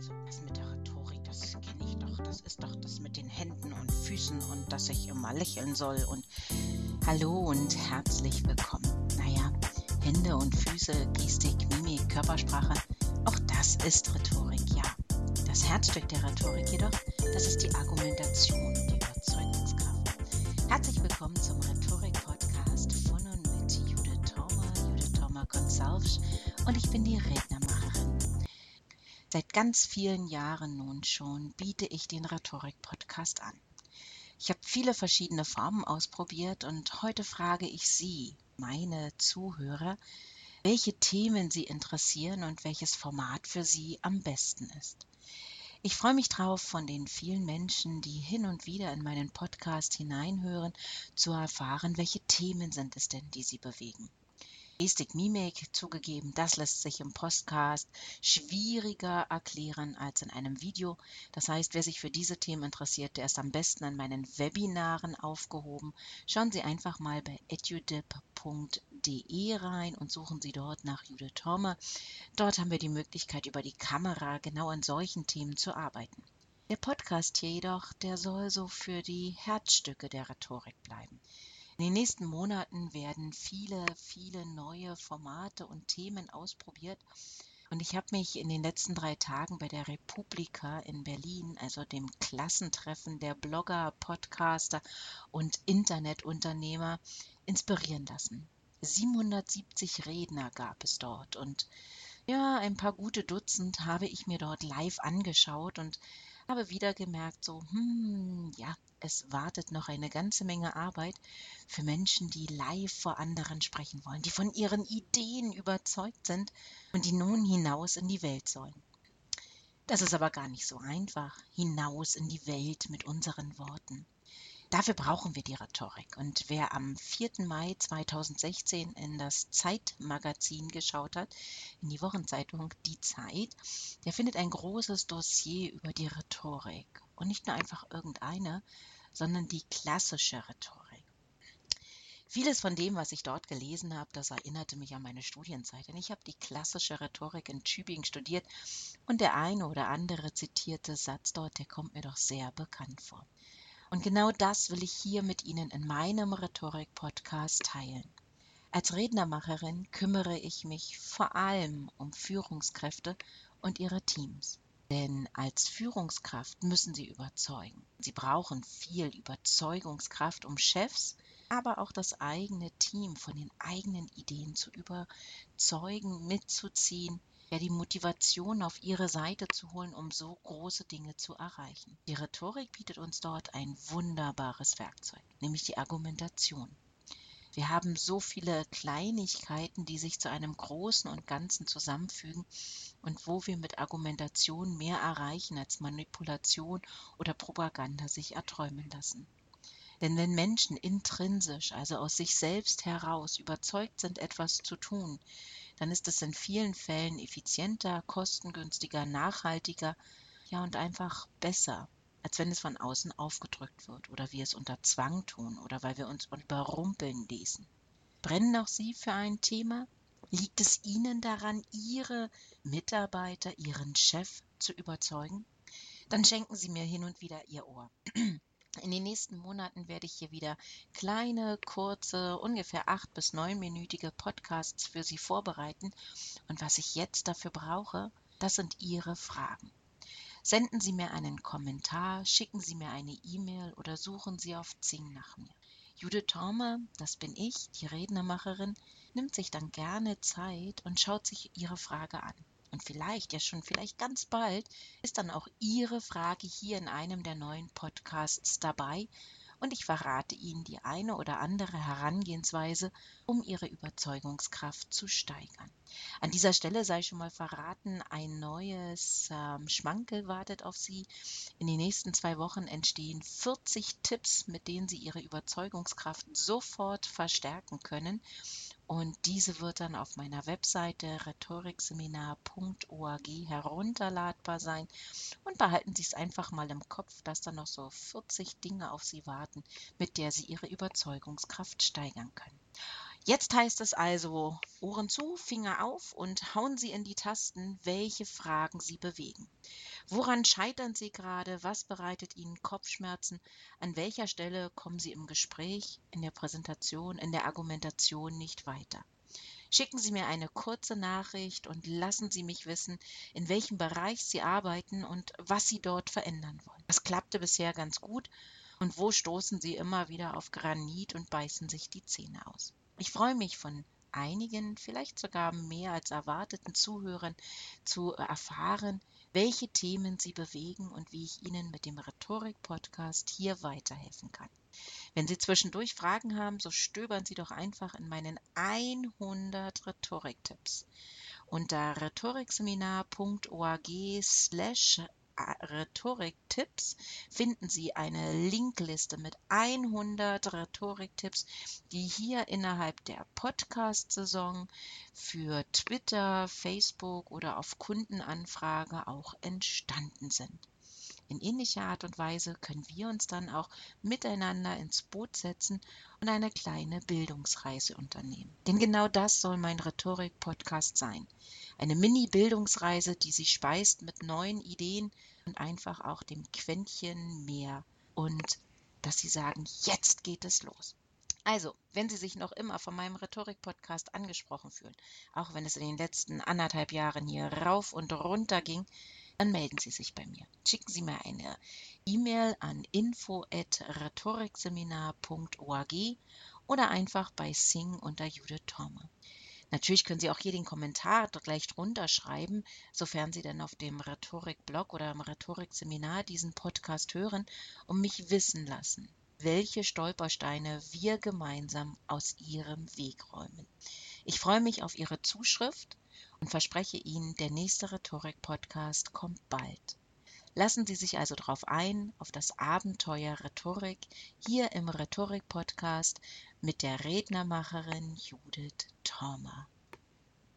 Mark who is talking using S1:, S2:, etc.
S1: Also das mit der Rhetorik, das kenne ich doch. Das ist doch das mit den Händen und Füßen und dass ich immer lächeln soll. Und hallo und herzlich willkommen. Naja, Hände und Füße, Gestik, Mimik, Körpersprache, auch das ist Rhetorik, ja. Das Herzstück der Rhetorik jedoch, das ist die Argumentation, die Überzeugungskraft. Herzlich willkommen zum Rhetorik-Podcast von und mit Judith Thormer, Judith Thormer Consulch und ich bin die Rednermacherin. Seit ganz vielen Jahren nun schon biete ich den Rhetorik-Podcast an. Ich habe viele verschiedene Formen ausprobiert und heute frage ich Sie, meine Zuhörer, welche Themen Sie interessieren und welches Format für Sie am besten ist. Ich freue mich drauf, von den vielen Menschen, die hin und wieder in meinen Podcast hineinhören, zu erfahren, welche Themen sind es denn, die Sie bewegen. Gestik, Mimik zugegeben, das lässt sich im Podcast schwieriger erklären als in einem Video. Das heißt, wer sich für diese Themen interessiert, der ist am besten an meinen Webinaren aufgehoben. Schauen Sie einfach mal bei edudip.de rein und suchen Sie dort nach Judith Torme. Dort haben wir die Möglichkeit, über die Kamera genau an solchen Themen zu arbeiten. Der Podcast hier jedoch, der soll so für die Herzstücke der Rhetorik bleiben. In den nächsten Monaten werden viele, viele neue Formate und Themen ausprobiert. Und ich habe mich in den letzten drei Tagen bei der Republika in Berlin, also dem Klassentreffen der Blogger, Podcaster und Internetunternehmer, inspirieren lassen. 770 Redner gab es dort und ja, ein paar gute Dutzend habe ich mir dort live angeschaut und habe wieder gemerkt, so, hm, ja, es wartet noch eine ganze Menge Arbeit für Menschen, die live vor anderen sprechen wollen, die von ihren Ideen überzeugt sind und die nun hinaus in die Welt sollen. Das ist aber gar nicht so einfach, hinaus in die Welt mit unseren Worten. Dafür brauchen wir die Rhetorik. Und wer am 4. Mai 2016 in das Zeitmagazin geschaut hat, in die Wochenzeitung Die Zeit, der findet ein großes Dossier über die Rhetorik. Und nicht nur einfach irgendeine, sondern die klassische Rhetorik. Vieles von dem, was ich dort gelesen habe, das erinnerte mich an meine Studienzeit. Denn ich habe die klassische Rhetorik in Tübingen studiert und der eine oder andere zitierte Satz dort, der kommt mir doch sehr bekannt vor. Und genau das will ich hier mit Ihnen in meinem Rhetorik-Podcast teilen. Als Rednermacherin kümmere ich mich vor allem um Führungskräfte und ihre Teams. Denn als Führungskraft müssen sie überzeugen. Sie brauchen viel Überzeugungskraft, um Chefs, aber auch das eigene Team von den eigenen Ideen zu überzeugen, mitzuziehen, ja die Motivation auf ihre Seite zu holen, um so große Dinge zu erreichen. Die Rhetorik bietet uns dort ein wunderbares Werkzeug, nämlich die Argumentation. Wir haben so viele Kleinigkeiten, die sich zu einem Großen und Ganzen zusammenfügen und wo wir mit Argumentation mehr erreichen als Manipulation oder Propaganda sich erträumen lassen. Denn wenn Menschen intrinsisch, also aus sich selbst heraus, überzeugt sind, etwas zu tun, dann ist es in vielen Fällen effizienter, kostengünstiger, nachhaltiger, ja und einfach besser, als wenn es von außen aufgedrückt wird oder wir es unter Zwang tun oder weil wir uns überrumpeln ließen. Brennen auch Sie für ein Thema? Liegt es Ihnen daran, Ihre Mitarbeiter, Ihren Chef zu überzeugen? Dann schenken Sie mir hin und wieder Ihr Ohr. In den nächsten Monaten werde ich hier wieder kleine, kurze, ungefähr acht bis neunminütige Podcasts für Sie vorbereiten. Und was ich jetzt dafür brauche, das sind Ihre Fragen. Senden Sie mir einen Kommentar, schicken Sie mir eine E-Mail oder suchen Sie auf Zing nach mir. Judith Thormer, das bin ich, die Rednermacherin, nimmt sich dann gerne Zeit und schaut sich Ihre Frage an. Und vielleicht, ja schon vielleicht ganz bald, ist dann auch Ihre Frage hier in einem der neuen Podcasts dabei und ich verrate Ihnen die eine oder andere Herangehensweise, um Ihre Überzeugungskraft zu steigern. An dieser Stelle sei schon mal verraten, ein neues ähm, Schmankel wartet auf Sie. In den nächsten zwei Wochen entstehen 40 Tipps, mit denen Sie Ihre Überzeugungskraft sofort verstärken können. Und diese wird dann auf meiner Webseite rhetorikseminar.org herunterladbar sein. Und behalten Sie es einfach mal im Kopf, dass da noch so 40 Dinge auf Sie warten, mit der Sie Ihre Überzeugungskraft steigern können. Jetzt heißt es also Ohren zu, Finger auf und hauen Sie in die Tasten, welche Fragen Sie bewegen. Woran scheitern Sie gerade? Was bereitet Ihnen Kopfschmerzen? An welcher Stelle kommen Sie im Gespräch, in der Präsentation, in der Argumentation nicht weiter? Schicken Sie mir eine kurze Nachricht und lassen Sie mich wissen, in welchem Bereich Sie arbeiten und was Sie dort verändern wollen. Das klappte bisher ganz gut und wo stoßen Sie immer wieder auf Granit und beißen sich die Zähne aus. Ich freue mich von einigen, vielleicht sogar mehr als erwarteten Zuhörern zu erfahren, welche Themen Sie bewegen und wie ich Ihnen mit dem Rhetorik-Podcast hier weiterhelfen kann. Wenn Sie zwischendurch Fragen haben, so stöbern Sie doch einfach in meinen 100 Rhetoriktipps. Unter rhetorikseminar.org slash Rhetoriktipps finden Sie eine Linkliste mit 100 Rhetoriktipps, die hier innerhalb der Podcast-Saison für Twitter, Facebook oder auf Kundenanfrage auch entstanden sind. In ähnlicher Art und Weise können wir uns dann auch miteinander ins Boot setzen und eine kleine Bildungsreise unternehmen. Denn genau das soll mein Rhetorik-Podcast sein. Eine Mini-Bildungsreise, die sich speist mit neuen Ideen und einfach auch dem Quäntchen mehr. Und dass Sie sagen, jetzt geht es los. Also, wenn Sie sich noch immer von meinem Rhetorik-Podcast angesprochen fühlen, auch wenn es in den letzten anderthalb Jahren hier rauf und runter ging, dann melden Sie sich bei mir. Schicken Sie mir eine E-Mail an info@rhetorikseminar.org oder einfach bei Sing unter Judith Torme. Natürlich können Sie auch hier den Kommentar gleich drunter schreiben, sofern Sie dann auf dem Rhetorik-Blog oder im Rhetorikseminar diesen Podcast hören und mich wissen lassen, welche Stolpersteine wir gemeinsam aus Ihrem Weg räumen. Ich freue mich auf Ihre Zuschrift und verspreche Ihnen, der nächste Rhetorik-Podcast kommt bald. Lassen Sie sich also darauf ein, auf das Abenteuer Rhetorik hier im Rhetorik-Podcast mit der Rednermacherin Judith Thormer.